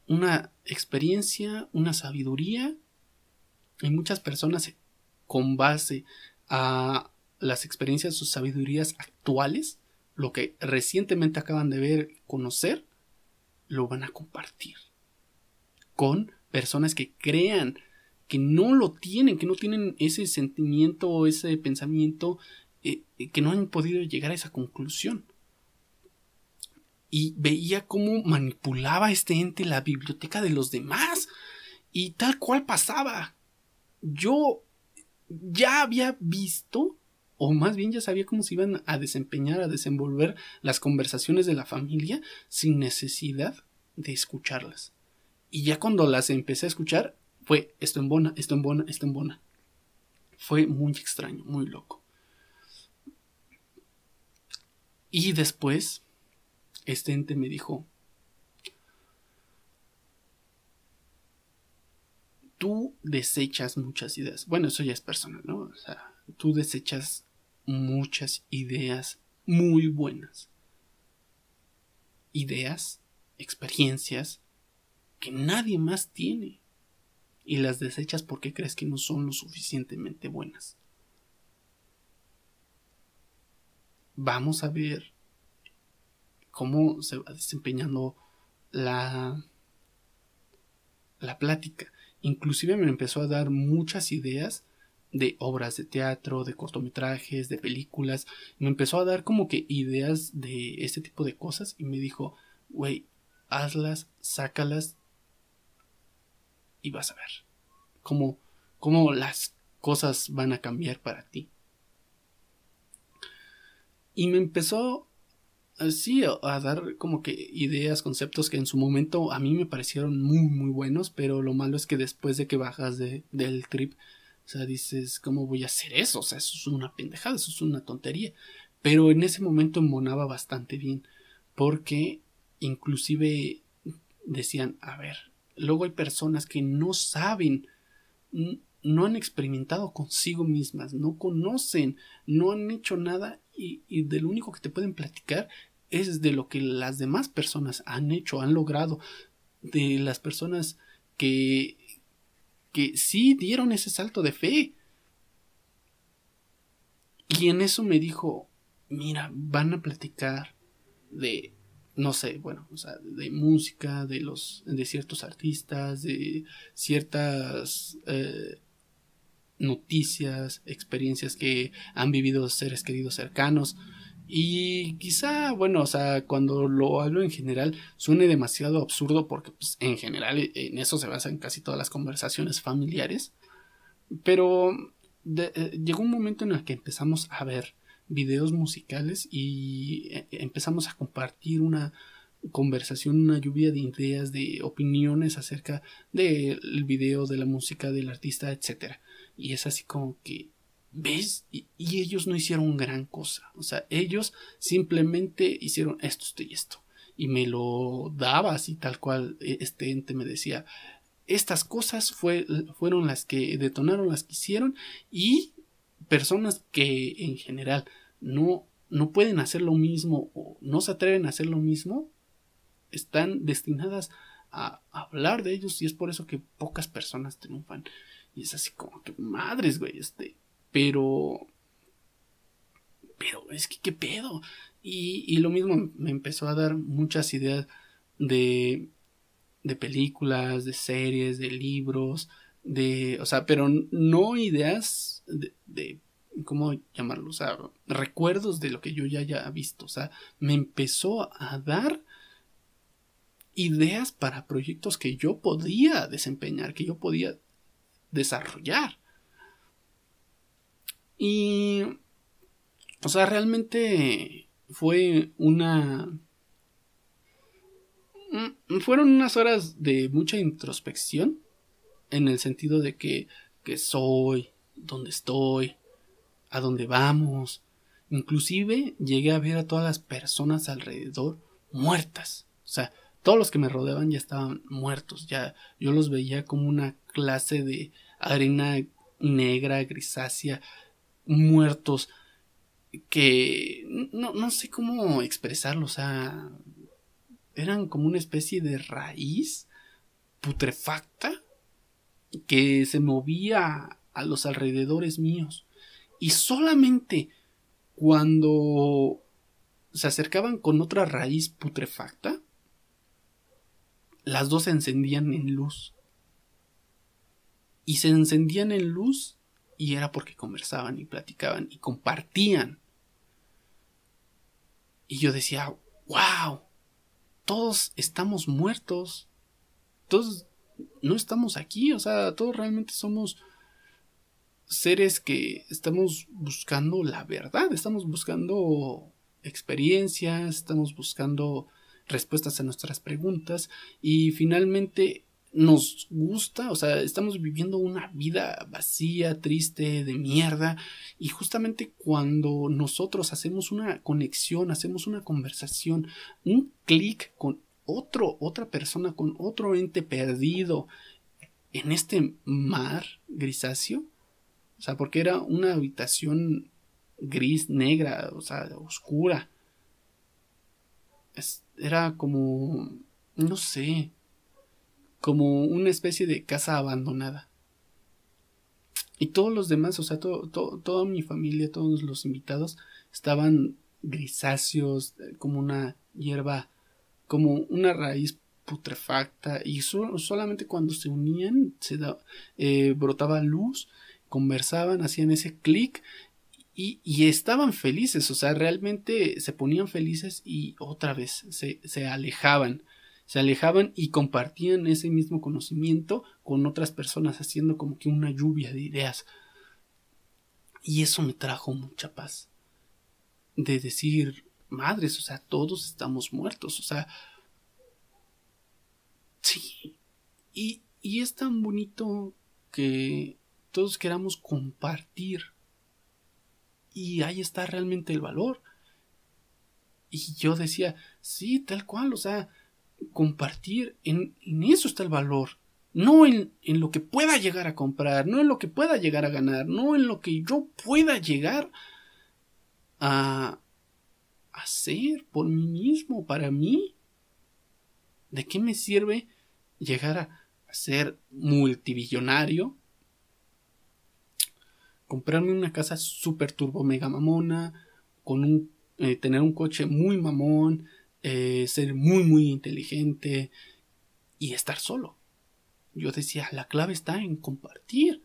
una experiencia, una sabiduría. Y muchas personas con base a las experiencias, sus sabidurías actuales, lo que recientemente acaban de ver, conocer, lo van a compartir con personas que crean que no lo tienen, que no tienen ese sentimiento o ese pensamiento, eh, que no han podido llegar a esa conclusión. Y veía cómo manipulaba este ente la biblioteca de los demás. Y tal cual pasaba. Yo ya había visto, o más bien ya sabía cómo se iban a desempeñar, a desenvolver las conversaciones de la familia sin necesidad de escucharlas. Y ya cuando las empecé a escuchar, fue esto en bona, esto en bona, esto en bona. Fue muy extraño, muy loco. Y después, este ente me dijo, tú desechas muchas ideas. Bueno, eso ya es personal, ¿no? O sea, tú desechas muchas ideas muy buenas. Ideas, experiencias que nadie más tiene. Y las desechas porque crees que no son lo suficientemente buenas. Vamos a ver cómo se va desempeñando la, la plática. Inclusive me empezó a dar muchas ideas de obras de teatro, de cortometrajes, de películas. Me empezó a dar como que ideas de este tipo de cosas y me dijo, güey, hazlas, sácalas y vas a ver cómo, cómo las cosas van a cambiar para ti. Y me empezó sí, a dar como que ideas, conceptos que en su momento a mí me parecieron muy, muy buenos, pero lo malo es que después de que bajas de, del trip, o sea, dices, ¿cómo voy a hacer eso? O sea, eso es una pendejada, eso es una tontería. Pero en ese momento monaba bastante bien, porque inclusive decían, a ver, luego hay personas que no saben, no han experimentado consigo mismas, no conocen, no han hecho nada y, y de lo único que te pueden platicar es de lo que las demás personas han hecho, han logrado, de las personas que, que sí dieron ese salto de fe. Y en eso me dijo, mira, van a platicar de, no sé, bueno, o sea, de música, de los, de ciertos artistas, de ciertas eh, noticias, experiencias que han vivido seres queridos cercanos. Y quizá, bueno, o sea, cuando lo hablo en general suene demasiado absurdo porque pues, en general en eso se basan casi todas las conversaciones familiares. Pero eh, llegó un momento en el que empezamos a ver videos musicales y eh, empezamos a compartir una conversación, una lluvia de ideas, de opiniones acerca del video, de la música, del artista, etc. Y es así como que ¿Ves? Y, ellos no hicieron gran cosa. O sea, ellos simplemente hicieron esto, esto y esto. Y me lo daba así tal cual e, este ente me decía. Estas cosas fue, fueron las que detonaron, las que hicieron. Y personas que en general no, no pueden hacer lo mismo o no se atreven a hacer lo mismo, están destinadas a hablar de ellos y es por eso que pocas personas triunfan. Y es así como que madres, güey, este, pero... Pero es que qué pedo. Y, y lo mismo me empezó a dar muchas ideas de, de películas, de series, de libros, de... O sea, pero no ideas de, de ¿cómo llamarlo? O sea, recuerdos de lo que yo ya haya visto. O sea, me empezó a dar ideas para proyectos que yo podía desempeñar, que yo podía desarrollar. Y, o sea, realmente fue una... Mm, fueron unas horas de mucha introspección en el sentido de que, que soy, dónde estoy, a dónde vamos. Inclusive llegué a ver a todas las personas alrededor muertas. O sea, todos los que me rodeaban ya estaban muertos. Ya yo los veía como una clase de arena negra, grisácea, muertos que no, no sé cómo expresarlo, o sea, eran como una especie de raíz putrefacta que se movía a los alrededores míos. Y solamente cuando se acercaban con otra raíz putrefacta, las dos se encendían en luz. Y se encendían en luz y era porque conversaban y platicaban y compartían. Y yo decía, wow, todos estamos muertos, todos no estamos aquí, o sea, todos realmente somos seres que estamos buscando la verdad, estamos buscando experiencias, estamos buscando respuestas a nuestras preguntas y finalmente nos gusta, o sea, estamos viviendo una vida vacía, triste, de mierda, y justamente cuando nosotros hacemos una conexión, hacemos una conversación, un clic con otro, otra persona, con otro ente perdido en este mar grisáceo, o sea, porque era una habitación gris, negra, o sea, oscura. era como, no sé, como una especie de casa abandonada. Y todos los demás, o sea, toda mi familia, todos los invitados estaban grisáceos, eh, como una hierba, como una raíz putrefacta, y solamente cuando se unían se eh, brotaba luz, conversaban, hacían ese clic y, y, estaban felices, o sea, realmente se ponían felices y otra vez se, se alejaban se alejaban y compartían ese mismo conocimiento con otras personas, haciendo como que una lluvia de ideas. Y eso me trajo mucha paz. De decir, madres, o sea, todos estamos muertos, o sea, sí. Y, y es tan bonito que todos queramos compartir. Y ahí está realmente el valor. Y yo decía, sí, tal cual, o sea, compartir, en, eso está el valor. No en, en, lo que pueda llegar a comprar, no en lo que pueda llegar a ganar, no en lo que yo pueda llegar a hacer por mí mismo, para mí. ¿De qué me sirve llegar a, ser multibillonario? Comprarme una casa super turbo mega mamona, con un, eh, tener un coche muy mamón, eh, ser muy, muy inteligente y estar solo. Yo decía, la clave está en compartir,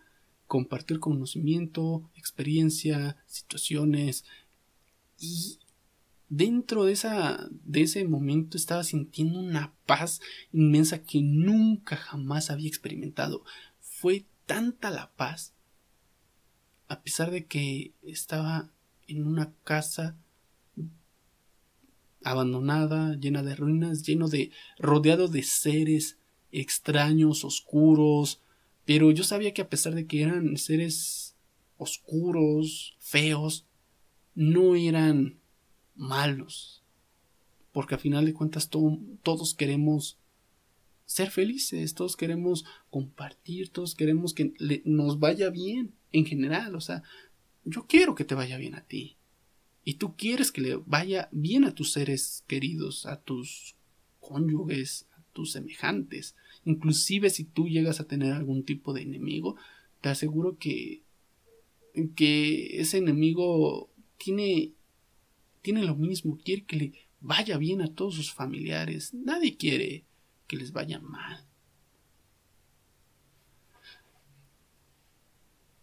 compartir conocimiento, experiencia, situaciones y dentro de, esa, de ese momento estaba sintiendo una paz inmensa que nunca jamás había experimentado. Fue tanta la paz, a pesar de que estaba en una casa abandonada, llena de ruinas, lleno de rodeado de seres extraños, oscuros, pero yo sabía que a pesar de que eran seres oscuros, feos, no eran malos, porque a final de cuentas todos queremos ser felices, todos queremos compartir, todos queremos que nos vaya bien en general, o sea, yo quiero que te vaya bien a ti, y tú quieres que le vaya bien a tus seres queridos, a tus cónyuges, a tus semejantes, inclusive si tú llegas a tener algún tipo de enemigo, te aseguro que que ese enemigo tiene tiene lo mismo, quiere que le vaya bien a todos sus familiares, nadie quiere que les vaya mal.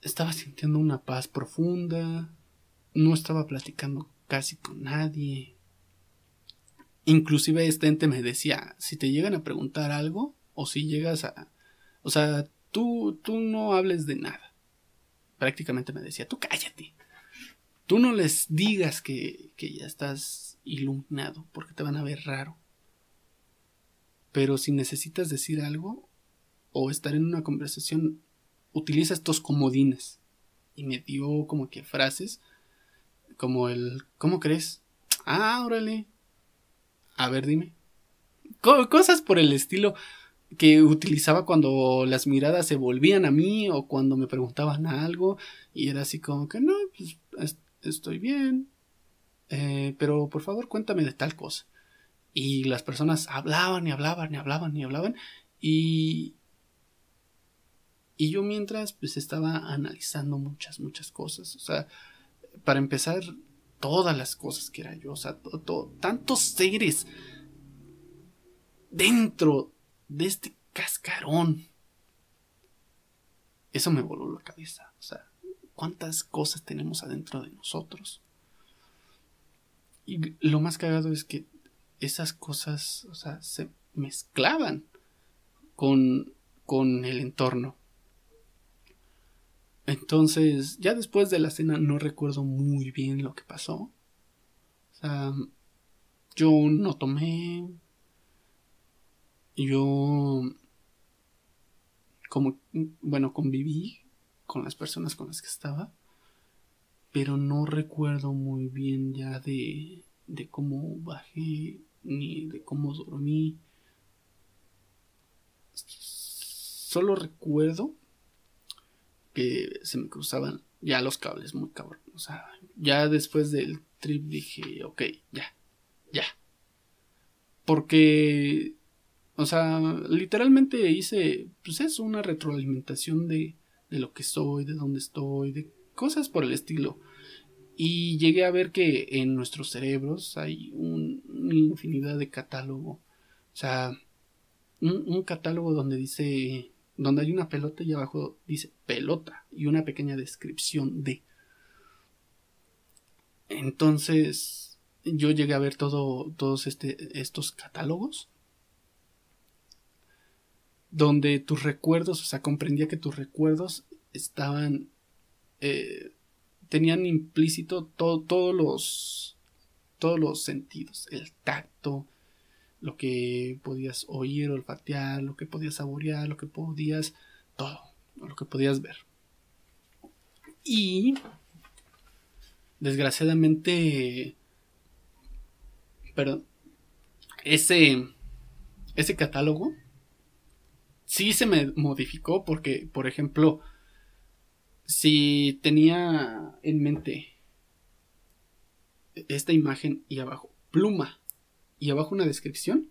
Estaba sintiendo una paz profunda, no estaba platicando casi con nadie. Inclusive este ente me decía, si te llegan a preguntar algo, o si llegas a... O sea, tú, tú no hables de nada. Prácticamente me decía, tú cállate. Tú no les digas que, que ya estás iluminado, porque te van a ver raro. Pero si necesitas decir algo o estar en una conversación, utiliza estos comodines. Y me dio como que frases como el, ¿cómo crees? Ah, órale. A ver, dime. cosas por el estilo que utilizaba cuando las miradas se volvían a mí o cuando me preguntaban algo y era así como que no, pues estoy bien, eh, pero por favor cuéntame de tal cosa. Y las personas hablaban y hablaban y hablaban y hablaban y y yo mientras pues estaba analizando muchas muchas cosas, o sea, para empezar, todas las cosas que era yo, o sea, tantos seres dentro de este cascarón. Eso me voló la cabeza, o sea, cuántas cosas tenemos adentro de nosotros. Y lo más cagado es que esas cosas, o sea, se mezclaban con, con el entorno. Entonces, ya después de la cena no recuerdo muy bien lo que pasó. O sea, yo no tomé. Yo como, bueno, conviví con las personas con las que estaba, pero no recuerdo muy bien ya de, de cómo bajé ni de cómo dormí. Solo recuerdo que se me cruzaban ya los cables muy cabrón. O sea, ya después del trip dije, ok, ya, ya. Porque, o sea, literalmente hice, pues es una retroalimentación de, de lo que soy, de dónde estoy, de cosas por el estilo. Y llegué a ver que en nuestros cerebros hay una infinidad de catálogo. O sea, un, catálogo donde dice, donde hay una pelota y abajo dice pelota y una pequeña descripción de. Entonces, yo llegué a ver todo, todos este, estos catálogos donde tus recuerdos, o sea, comprendía que tus recuerdos estaban, eh, tenían implícito todos los, todos los sentidos, el tacto, lo que podías oír, olfatear, lo que podías saborear, lo que podías, todo, lo que podías ver. Y desgraciadamente, perdón, ese, ese catálogo sí se me modificó porque, por ejemplo, si tenía en mente esta imagen y abajo pluma y abajo una descripción,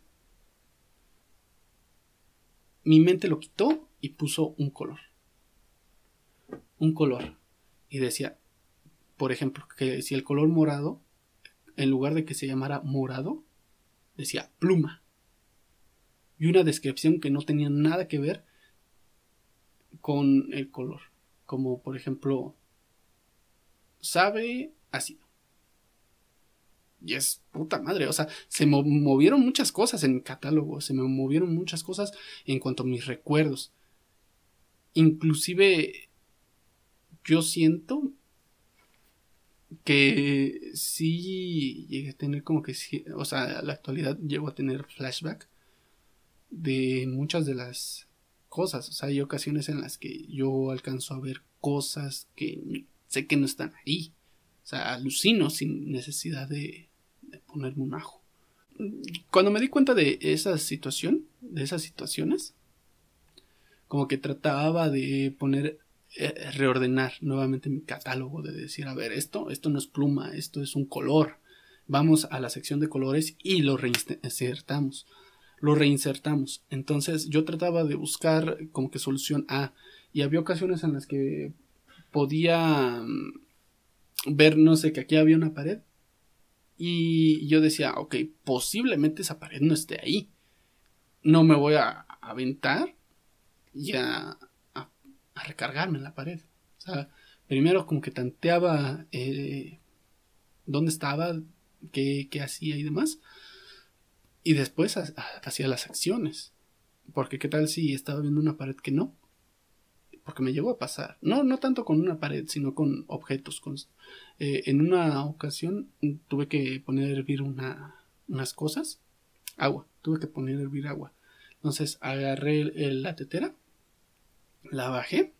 mi mente lo quitó y puso un color. Un color. Y decía, por ejemplo, que si el color morado, en lugar de que se llamara morado, decía pluma. Y una descripción que no tenía nada que ver con el color. Como por ejemplo, sabe ácido. Y es puta madre, o sea, se movieron muchas cosas en el catálogo, se me movieron muchas cosas en cuanto a mis recuerdos. Inclusive yo siento que sí llegué a tener como que o sea, la actualidad llego a tener flashback de muchas de las cosas, o sea, hay ocasiones en las que yo alcanzo a ver cosas que sé que no están ahí, o sea, alucino sin necesidad de, ponerme un ajo. Cuando me di cuenta de esa situación, de esas situaciones, como que trataba de poner eh, reordenar nuevamente mi catálogo de decir, a ver, esto, esto no es pluma, esto es un color. Vamos a la sección de colores y lo reinsertamos. Lo reinsertamos. Entonces yo trataba de buscar como que solución A. Y había ocasiones en las que podía mm, ver, no sé, que aquí había una pared. Y yo decía, ok, posiblemente esa pared no esté ahí. No me voy a aventar y a, a recargarme en la pared. O sea, primero como que tanteaba eh, dónde estaba, qué, hacía y demás. Y después hacía las acciones. Porque qué tal si estaba viendo una pared que no. Porque me llegó a pasar. No, no tanto con una pared, sino con objetos. Con, eh, en una ocasión tuve que poner a hervir una, unas cosas. Agua. Tuve que poner a hervir agua. Entonces agarré la tetera la bajé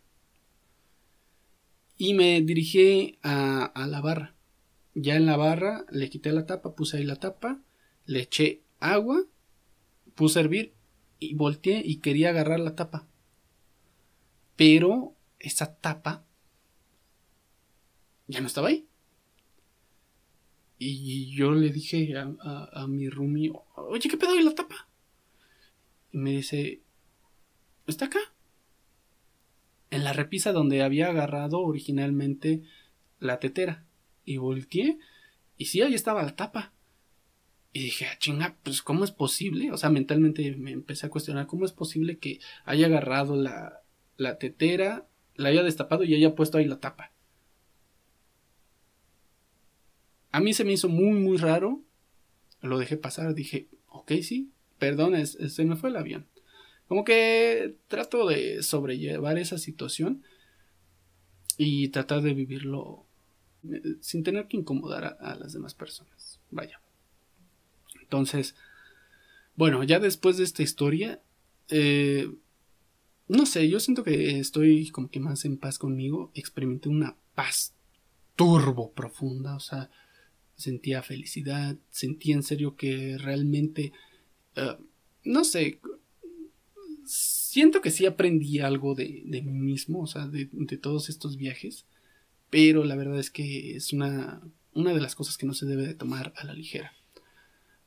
y me dirigí a, la barra. Ya en la barra le quité la tapa, puse ahí la tapa, le eché agua, puse a hervir y volteé y quería agarrar la tapa. Pero esa tapa ya no estaba ahí. Y yo le dije a, mi roomie, oye, ¿qué pedo de la tapa? Y me dice, está acá en la repisa donde había agarrado originalmente la tetera. Y volteé y sí, ahí estaba la tapa. Y dije, ah, chinga, pues ¿cómo es posible? O sea, mentalmente me empecé a cuestionar cómo es posible que haya agarrado la, la tetera, la haya destapado y haya puesto ahí la tapa. A mí se me hizo muy, muy raro. Lo dejé pasar, dije, ok, sí, perdón, se me fue el avión. Como que trato de sobrellevar esa situación y tratar de vivirlo eh, sin tener que incomodar a, las demás personas. Vaya. Entonces, bueno, ya después de esta historia, eh, no sé, yo siento que estoy como que más en paz conmigo. Experimenté una paz turbo profunda, o sea, sentía felicidad, sentía en serio que realmente, eh, no sé, siento que sí aprendí algo de, de mí mismo, o sea, de, de, todos estos viajes, pero la verdad es que es una, una de las cosas que no se debe de tomar a la ligera.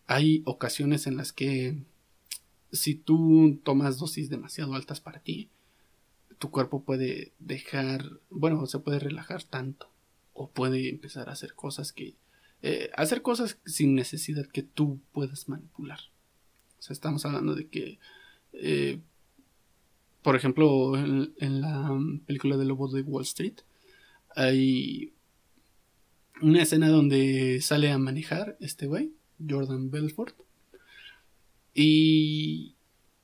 Hay ocasiones en las que si tú tomas dosis demasiado altas para ti, tu cuerpo puede dejar, bueno, se puede relajar tanto o puede empezar a hacer cosas que eh, hacer cosas sin necesidad que tú puedas manipular. O sea, estamos hablando de que, eh, por ejemplo, en, en, la película de Lobo de Wall Street, hay una escena donde sale a manejar este güey, Jordan Belfort, y,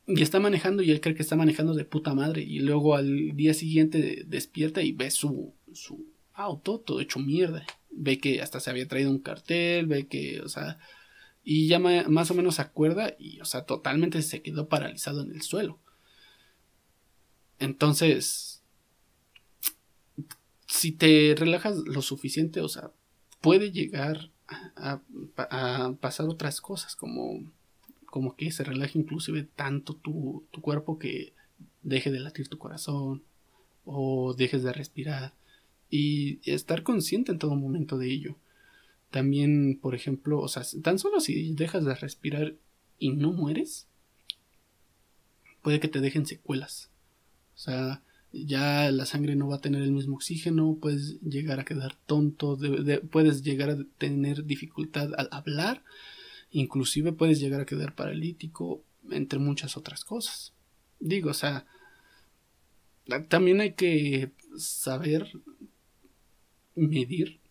y está manejando y él cree que está manejando de puta madre, y luego al día siguiente despierta y ve su, su auto todo hecho mierda ve que hasta se había traído un cartel, ve que, o sea, y ya más o menos se acuerda y, o sea, totalmente se quedó paralizado en el suelo. Entonces, si te relajas lo suficiente, o sea, puede llegar a, pasar otras cosas, como, como que se relaje inclusive tanto tu, tu cuerpo que deje de latir tu corazón o dejes de respirar y estar consciente en todo momento de ello. También, por ejemplo, o sea, tan solo si dejas de respirar y no mueres, puede que te dejen secuelas. O sea, ya la sangre no va a tener el mismo oxígeno, puedes llegar a quedar tonto, puedes llegar a tener dificultad al hablar, inclusive puedes llegar a quedar paralítico, entre muchas otras cosas. Digo, o sea, también hay que saber medir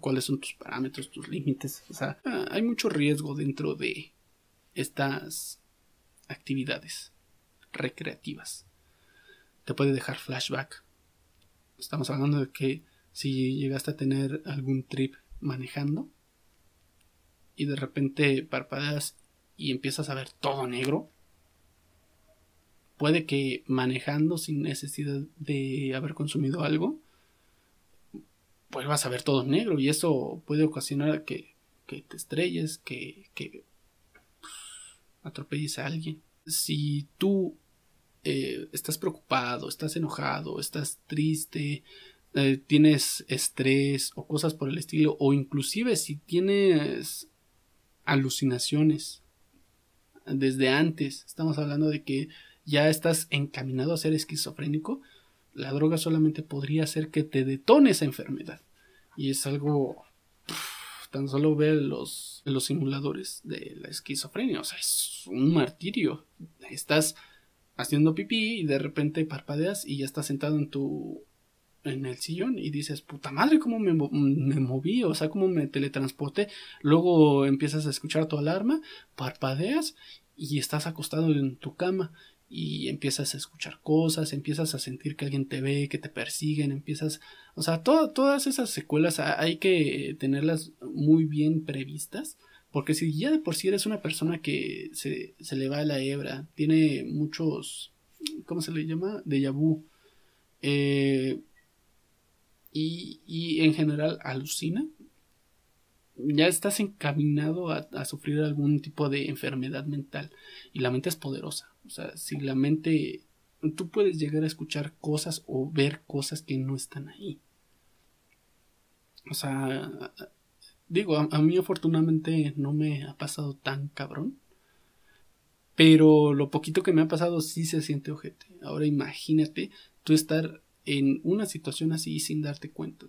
cuáles son tus parámetros, tus límites. O sea, ah, hay mucho riesgo dentro de estas actividades recreativas. Te puede dejar flashback. Estamos hablando de que si llegaste a tener algún trip manejando y de repente parpadeas y empiezas a ver todo negro, puede que manejando sin necesidad de haber consumido algo, pues vas a ver todo negro y eso puede ocasionar que, que te estrelles, que, que atropelles a alguien. Si tú eh, estás preocupado, estás enojado, estás triste, eh, tienes estrés o cosas por el estilo, o inclusive si tienes alucinaciones desde antes, estamos hablando de que ya estás encaminado a ser esquizofrénico, la droga solamente podría hacer que te detone esa enfermedad. Y es algo... tan solo ver los, los simuladores de la esquizofrenia. O sea, es un martirio. Estás haciendo pipí y de repente parpadeas y ya estás sentado en tu en el sillón y dices, puta madre, cómo me, me, moví, o sea, cómo me teletransporté. Luego empiezas a escuchar tu alarma, parpadeas y estás acostado en tu cama y empiezas a escuchar cosas, empiezas a sentir que alguien te ve, que te persiguen, empiezas, o sea, todas esas secuelas hay que tenerlas muy bien previstas, porque si ya de por sí eres una persona que se, se le va la hebra, tiene muchos, ¿cómo se le llama? De vu, eh, y, en general alucina, ya estás encaminado a, a, sufrir algún tipo de enfermedad mental y la mente es poderosa. O sea, si la mente, tú puedes llegar a escuchar cosas o ver cosas que no están ahí. O sea, digo, a, mí afortunadamente no me ha pasado tan cabrón. Pero lo poquito que me ha pasado sí se siente ojete. Ahora imagínate tú estar en una situación así sin darte cuenta.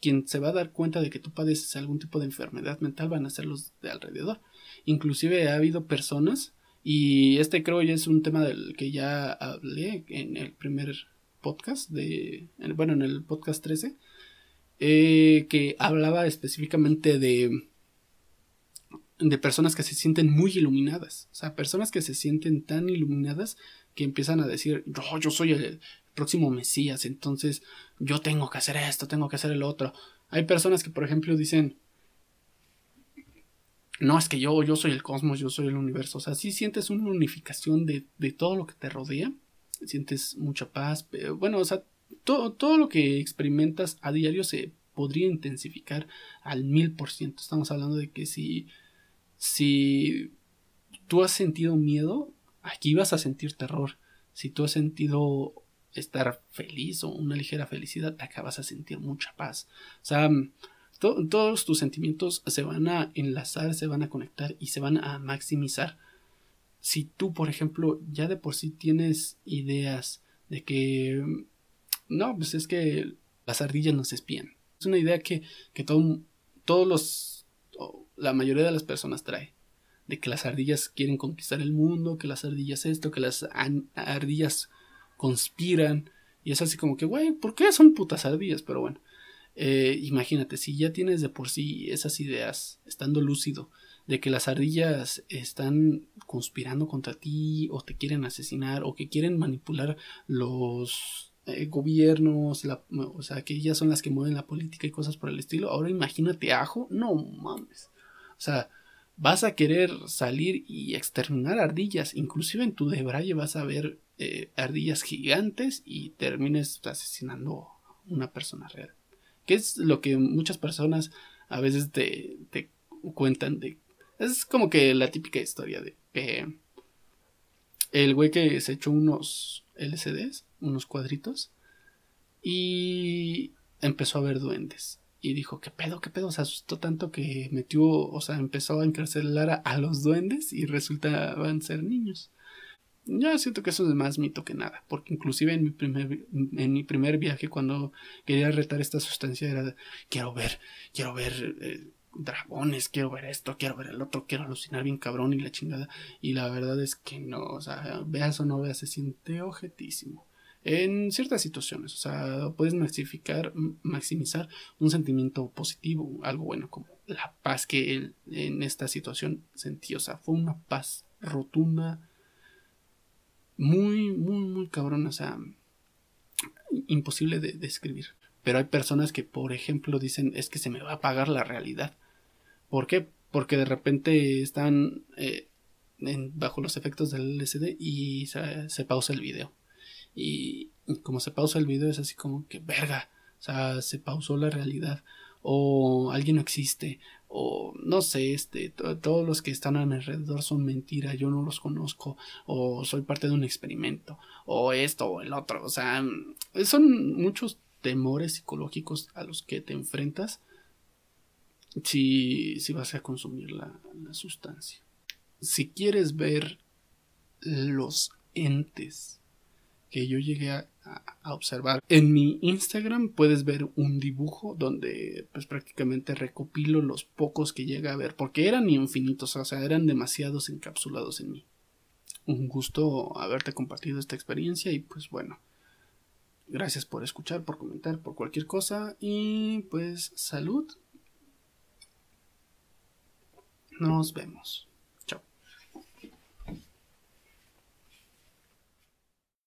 Quien se va a dar cuenta de que tú padeces algún tipo de enfermedad mental van a ser los de alrededor. Inclusive ha habido personas y este creo ya es un tema del que ya hablé en el primer podcast de, bueno, en el podcast 13, eh, que hablaba específicamente de, de personas que se sienten muy iluminadas, o sea, personas que se sienten tan iluminadas que empiezan a decir, yo, yo soy el próximo Mesías, entonces yo tengo que hacer esto, tengo que hacer el otro. Hay personas que, por ejemplo, dicen, no es que yo, yo soy el cosmos, yo soy el universo. O sea, sí sientes una unificación de, de todo lo que te rodea sientes mucha paz. Bueno, o sea, todo, todo lo que experimentas a diario se podría intensificar al mil por ciento. Estamos hablando de que si, si tú has sentido miedo, aquí vas a sentir terror. Si tú has sentido estar feliz o una ligera felicidad, acá vas a sentir mucha paz. O sea, todos tus sentimientos se van a enlazar, se van a conectar y se van a maximizar. Si tú, por ejemplo, ya de por sí tienes ideas de que no, pues es que las ardillas nos espían. Es una idea que, que todo, todos los, la mayoría de las personas trae. De que las ardillas quieren conquistar el mundo, que las ardillas esto, que las ardillas conspiran. Y es así como que, güey, ¿por qué son putas ardillas? Pero bueno, eh, imagínate, si ya tienes de por sí esas ideas, estando lúcido, de que las ardillas están conspirando contra ti, o te quieren asesinar, o que quieren manipular los eh, gobiernos, o sea, que ellas son las que mueven la política y cosas por el estilo. Ahora imagínate ajo, no mames. O sea, vas a querer salir y exterminar ardillas. Inclusive en tu debraye vas a ver eh, ardillas gigantes y termines asesinando a una persona real. Que es lo que muchas personas a veces te, cuentan. Es como que la típica historia de que el güey que se echó unos LCDs unos cuadritos y empezó a ver duendes. Y dijo, ¿qué pedo, qué pedo? Se asustó tanto que metió, o sea, empezó a encarcelar a, los duendes y resultaban ser niños. Yo siento que eso es más mito que nada, porque inclusive en mi primer, en mi primer viaje cuando quería retar esta sustancia era, quiero ver, quiero ver eh, dragones, quiero ver esto, quiero ver el otro, quiero alucinar bien cabrón y la chingada. Y la verdad es que no, o sea, veas o no veas, se siente objetísimo en ciertas situaciones. O sea, puedes maximificar, maximizar un sentimiento positivo, algo bueno, como la paz que él en esta situación sentí. O sea, fue una paz rotunda, muy, muy, muy cabrón. O sea, imposible de describir. Pero hay personas que, por ejemplo, dicen es que se me va a apagar la realidad. ¿Por qué? Porque de repente están eh, bajo los efectos del LSD y se pausa el video y, como se pausa el video es así como que verga, o sea, se pausó la realidad o alguien no existe o no sé, este, todos los que están a mi alrededor son mentira, yo no los conozco o soy parte de un experimento o esto o el otro, o sea, son muchos temores psicológicos a los que te enfrentas si, si vas a consumir la, la sustancia. Si quieres ver los entes que yo llegué a, observar. En mi Instagram puedes ver un dibujo donde pues prácticamente recopilo los pocos que llegué a ver, porque eran infinitos, o sea, eran demasiados encapsulados en mí. Un gusto haberte compartido esta experiencia y pues bueno, gracias por escuchar, por comentar, por cualquier cosa y pues salud. Nos vemos.